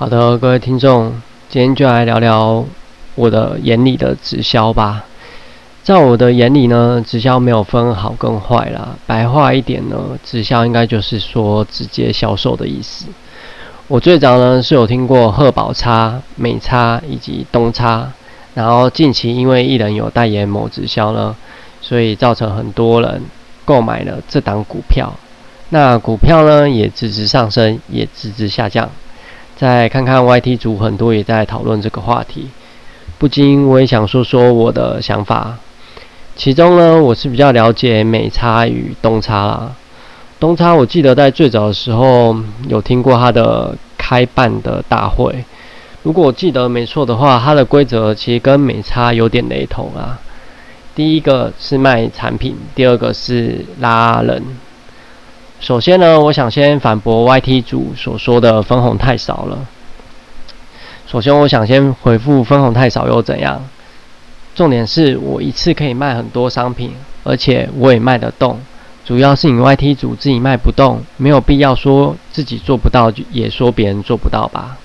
好的，各位听众，今天就来聊聊我的眼里的直销吧。在我的眼里呢，直销没有分好跟坏啦。白话一点呢，直销应该就是说直接销售的意思。我最早呢是有听过贺宝差、美差以及东差，然后近期因为艺人有代言某直销呢，所以造成很多人购买了这档股票。那股票呢也直直上升，也直直下降。再看看 YT 组，很多也在讨论这个话题，不禁我也想说说我的想法。其中呢，我是比较了解美差与东差啦。东差我记得在最早的时候有听过他的开办的大会，如果我记得没错的话，它的规则其实跟美差有点雷同啊。第一个是卖产品，第二个是拉人。首先呢，我想先反驳 YT 组所说的分红太少了。首先，我想先回复分红太少又怎样？重点是我一次可以卖很多商品，而且我也卖得动。主要是你 YT 组自己卖不动，没有必要说自己做不到，也说别人做不到吧。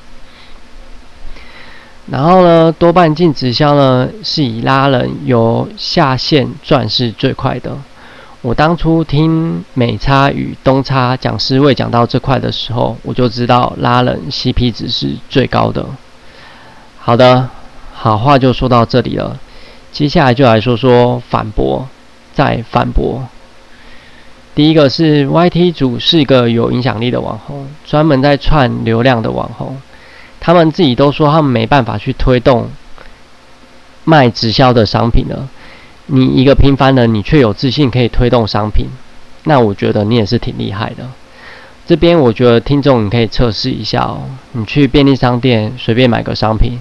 然后呢，多半进直销呢是以拉人由下线赚是最快的。我当初听美差与东差讲师未讲到这块的时候，我就知道拉人 CP 值是最高的。好的，好话就说到这里了，接下来就来说说反驳，再反驳。第一个是 YT 组是一个有影响力的网红，专门在串流量的网红，他们自己都说他们没办法去推动卖直销的商品了。你一个平凡人，你却有自信可以推动商品，那我觉得你也是挺厉害的。这边我觉得听众你可以测试一下哦，你去便利商店随便买个商品，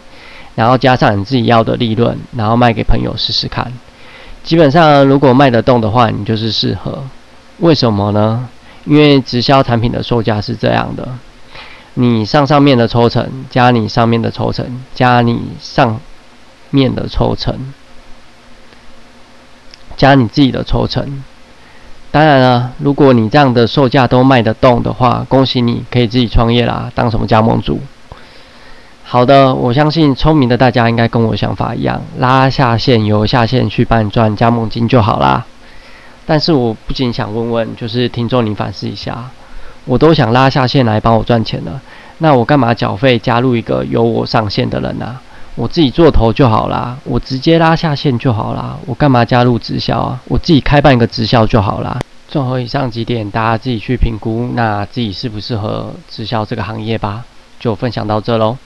然后加上你自己要的利润，然后卖给朋友试试看。基本上如果卖得动的话，你就是适合。为什么呢？因为直销产品的售价是这样的：你上上面的抽成，加你上面的抽成，加你上面的抽成。加你自己的抽成，当然了，如果你这样的售价都卖得动的话，恭喜你可以自己创业啦，当什么加盟主。好的，我相信聪明的大家应该跟我想法一样，拉下线由下线去帮你赚加盟金就好啦。但是我不仅想问问，就是听众你反思一下，我都想拉下线来帮我赚钱了，那我干嘛缴费加入一个由我上线的人呢？我自己做头就好啦，我直接拉下线就好啦，我干嘛加入直销啊？我自己开办一个直销就好啦。综合以上几点，大家自己去评估，那自己适不适合直销这个行业吧。就分享到这喽。